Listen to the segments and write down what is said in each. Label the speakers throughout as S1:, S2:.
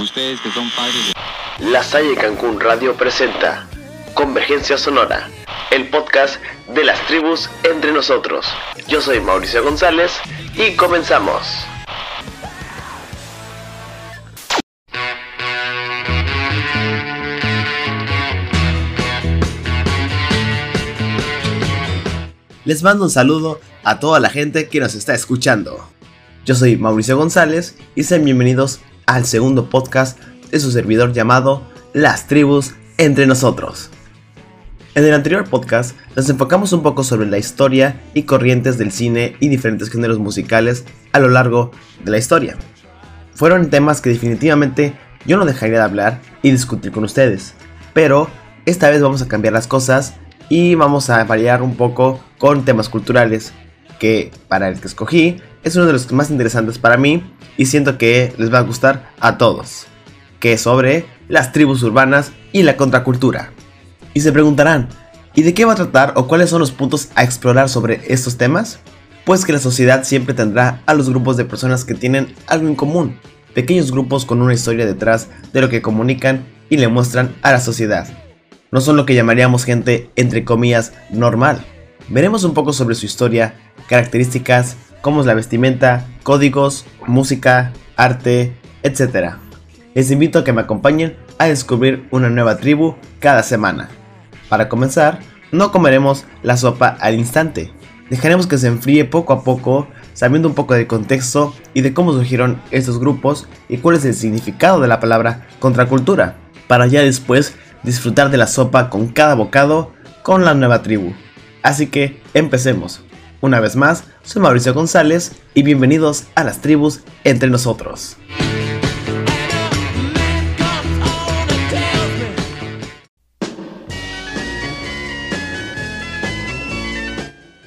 S1: Ustedes que son padres
S2: de... La Salle Cancún Radio presenta Convergencia Sonora, el podcast de las tribus entre nosotros. Yo soy Mauricio González y comenzamos. Les mando un saludo a toda la gente que nos está escuchando. Yo soy Mauricio González y sean bienvenidos al segundo podcast de su servidor llamado Las Tribus entre nosotros. En el anterior podcast nos enfocamos un poco sobre la historia y corrientes del cine y diferentes géneros musicales a lo largo de la historia. Fueron temas que definitivamente yo no dejaría de hablar y discutir con ustedes, pero esta vez vamos a cambiar las cosas y vamos a variar un poco con temas culturales que para el que escogí es uno de los más interesantes para mí y siento que les va a gustar a todos, que es sobre las tribus urbanas y la contracultura. Y se preguntarán, ¿y de qué va a tratar o cuáles son los puntos a explorar sobre estos temas? Pues que la sociedad siempre tendrá a los grupos de personas que tienen algo en común, pequeños grupos con una historia detrás de lo que comunican y le muestran a la sociedad. No son lo que llamaríamos gente entre comillas normal. Veremos un poco sobre su historia, características, cómo es la vestimenta, códigos, música, arte, etc. Les invito a que me acompañen a descubrir una nueva tribu cada semana. Para comenzar, no comeremos la sopa al instante. Dejaremos que se enfríe poco a poco, sabiendo un poco del contexto y de cómo surgieron estos grupos y cuál es el significado de la palabra contracultura, para ya después disfrutar de la sopa con cada bocado con la nueva tribu. Así que empecemos. Una vez más, soy Mauricio González y bienvenidos a las tribus entre nosotros.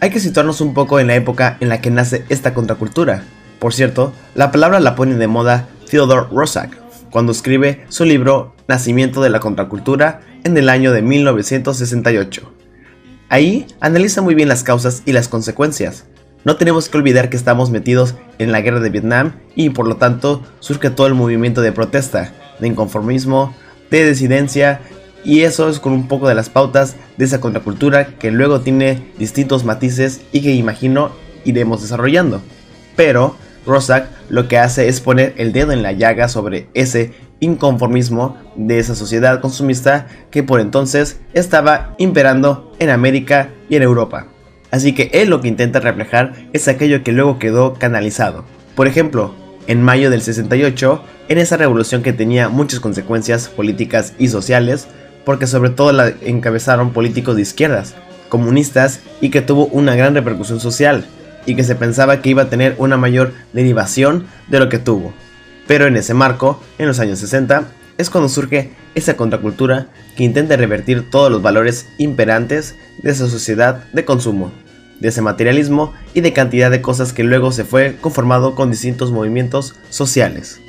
S2: Hay que situarnos un poco en la época en la que nace esta contracultura. Por cierto, la palabra la pone de moda Theodore Rosak cuando escribe su libro Nacimiento de la Contracultura en el año de 1968. Ahí analiza muy bien las causas y las consecuencias. No tenemos que olvidar que estamos metidos en la guerra de Vietnam y por lo tanto surge todo el movimiento de protesta, de inconformismo, de disidencia y eso es con un poco de las pautas de esa contracultura que luego tiene distintos matices y que imagino iremos desarrollando. Pero Rosak lo que hace es poner el dedo en la llaga sobre ese inconformismo de esa sociedad consumista que por entonces estaba imperando en América y en Europa. Así que él lo que intenta reflejar es aquello que luego quedó canalizado. Por ejemplo, en mayo del 68, en esa revolución que tenía muchas consecuencias políticas y sociales, porque sobre todo la encabezaron políticos de izquierdas, comunistas y que tuvo una gran repercusión social, y que se pensaba que iba a tener una mayor derivación de lo que tuvo. Pero en ese marco, en los años 60, es cuando surge esa contracultura que intenta revertir todos los valores imperantes de esa sociedad de consumo, de ese materialismo y de cantidad de cosas que luego se fue conformado con distintos movimientos sociales.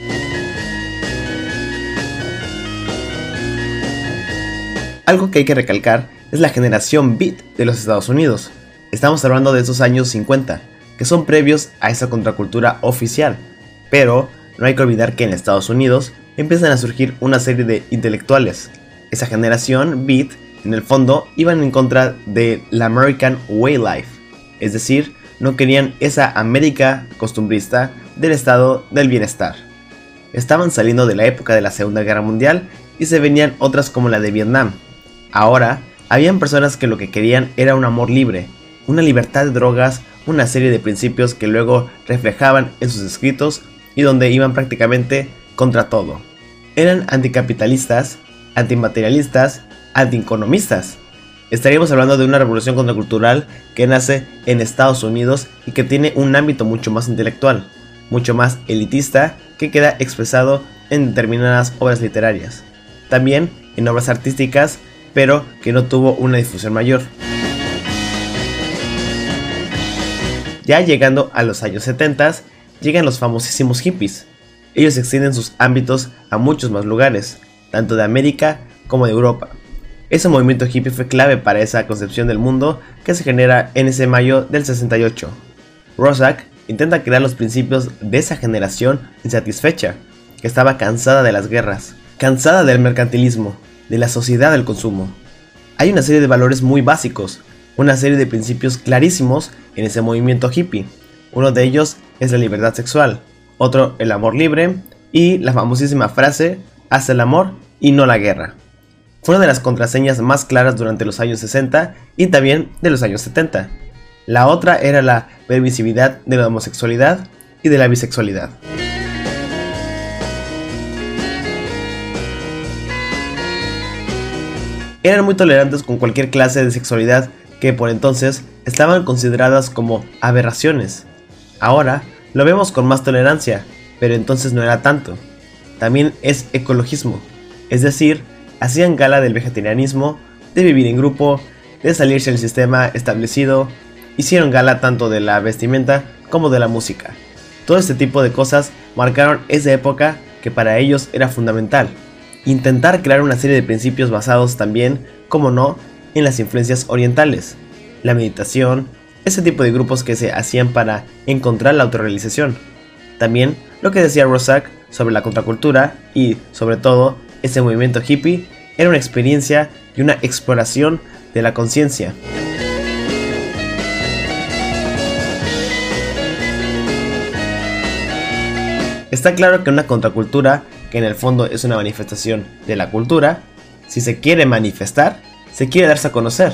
S2: Algo que hay que recalcar es la generación beat de los Estados Unidos. Estamos hablando de esos años 50, que son previos a esa contracultura oficial, pero no hay que olvidar que en Estados Unidos empiezan a surgir una serie de intelectuales. Esa generación, Beat, en el fondo, iban en contra de la American Way Life, es decir, no querían esa América costumbrista del estado del bienestar. Estaban saliendo de la época de la Segunda Guerra Mundial y se venían otras como la de Vietnam. Ahora, habían personas que lo que querían era un amor libre, una libertad de drogas, una serie de principios que luego reflejaban en sus escritos y donde iban prácticamente contra todo. Eran anticapitalistas, antimaterialistas, antieconomistas. Estaríamos hablando de una revolución contracultural que nace en Estados Unidos y que tiene un ámbito mucho más intelectual, mucho más elitista, que queda expresado en determinadas obras literarias. También en obras artísticas, pero que no tuvo una difusión mayor. Ya llegando a los años 70, llegan los famosísimos hippies. Ellos extienden sus ámbitos a muchos más lugares, tanto de América como de Europa. Ese movimiento hippie fue clave para esa concepción del mundo que se genera en ese mayo del 68. Rosak intenta crear los principios de esa generación insatisfecha, que estaba cansada de las guerras, cansada del mercantilismo, de la sociedad del consumo. Hay una serie de valores muy básicos, una serie de principios clarísimos en ese movimiento hippie. Uno de ellos es la libertad sexual, otro el amor libre y la famosísima frase, haz el amor y no la guerra. Fue una de las contraseñas más claras durante los años 60 y también de los años 70. La otra era la permisividad de la homosexualidad y de la bisexualidad. Eran muy tolerantes con cualquier clase de sexualidad que por entonces estaban consideradas como aberraciones. Ahora lo vemos con más tolerancia, pero entonces no era tanto. También es ecologismo, es decir, hacían gala del vegetarianismo, de vivir en grupo, de salirse del sistema establecido, hicieron gala tanto de la vestimenta como de la música. Todo este tipo de cosas marcaron esa época que para ellos era fundamental. Intentar crear una serie de principios basados también, como no, en las influencias orientales, la meditación, ese tipo de grupos que se hacían para encontrar la autorrealización. También lo que decía Rosak sobre la contracultura y, sobre todo, ese movimiento hippie era una experiencia y una exploración de la conciencia. Está claro que una contracultura, que en el fondo es una manifestación de la cultura, si se quiere manifestar, se quiere darse a conocer.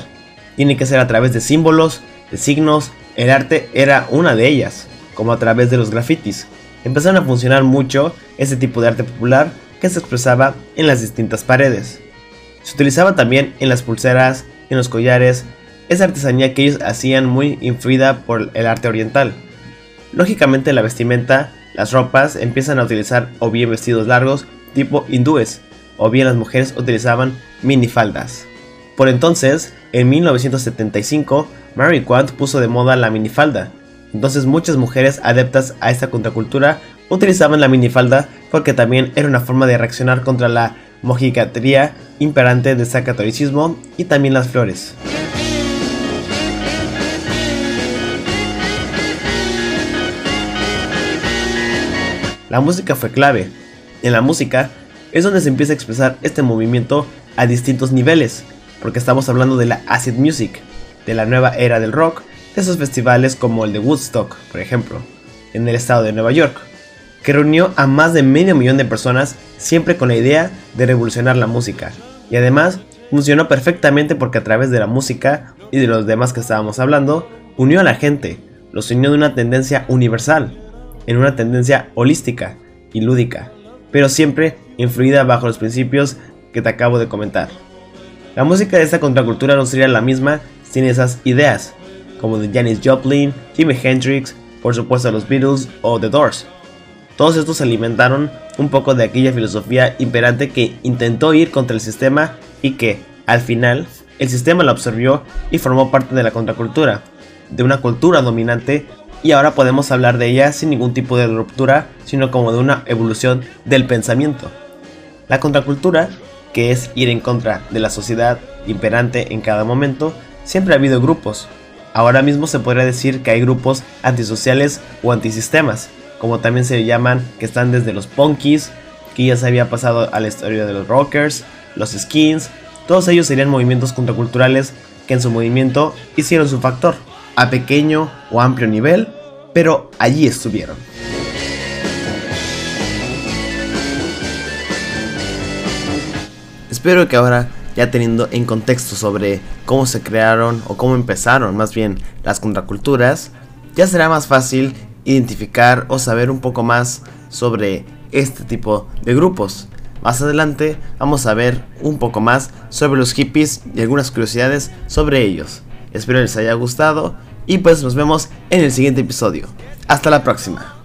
S2: Tiene que ser a través de símbolos, de signos, el arte era una de ellas, como a través de los grafitis. Empezaron a funcionar mucho ese tipo de arte popular que se expresaba en las distintas paredes. Se utilizaba también en las pulseras, en los collares, esa artesanía que ellos hacían muy influida por el arte oriental. Lógicamente la vestimenta, las ropas empiezan a utilizar o bien vestidos largos tipo hindúes, o bien las mujeres utilizaban minifaldas. Por entonces, en 1975, Mary Quant puso de moda la minifalda. Entonces muchas mujeres adeptas a esta contracultura utilizaban la minifalda porque también era una forma de reaccionar contra la mojigatería imperante de ese catolicismo y también las flores. La música fue clave. En la música es donde se empieza a expresar este movimiento a distintos niveles, porque estamos hablando de la acid music, de la nueva era del rock, de esos festivales como el de Woodstock, por ejemplo, en el estado de Nueva York que reunió a más de medio millón de personas siempre con la idea de revolucionar la música. Y además funcionó perfectamente porque a través de la música y de los demás que estábamos hablando, unió a la gente, los unió de una tendencia universal, en una tendencia holística y lúdica, pero siempre influida bajo los principios que te acabo de comentar. La música de esta contracultura no sería la misma sin esas ideas, como de Janis Joplin, Jimi Hendrix, por supuesto los Beatles o The Doors. Todos estos alimentaron un poco de aquella filosofía imperante que intentó ir contra el sistema y que, al final, el sistema lo absorbió y formó parte de la contracultura, de una cultura dominante y ahora podemos hablar de ella sin ningún tipo de ruptura, sino como de una evolución del pensamiento. La contracultura, que es ir en contra de la sociedad imperante en cada momento, siempre ha habido grupos. Ahora mismo se podría decir que hay grupos antisociales o antisistemas, como también se llaman, que están desde los punkies, que ya se había pasado a la historia de los rockers, los skins, todos ellos serían movimientos contraculturales que en su movimiento hicieron su factor, a pequeño o amplio nivel, pero allí estuvieron. Espero que ahora, ya teniendo en contexto sobre cómo se crearon o cómo empezaron más bien las contraculturas, ya será más fácil identificar o saber un poco más sobre este tipo de grupos. Más adelante vamos a ver un poco más sobre los hippies y algunas curiosidades sobre ellos. Espero les haya gustado y pues nos vemos en el siguiente episodio. Hasta la próxima.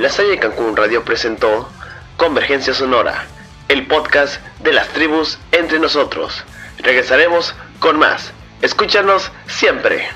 S2: La Salle Cancún Radio presentó Convergencia Sonora, el podcast de las tribus entre nosotros. Regresaremos con más. Escúchanos siempre.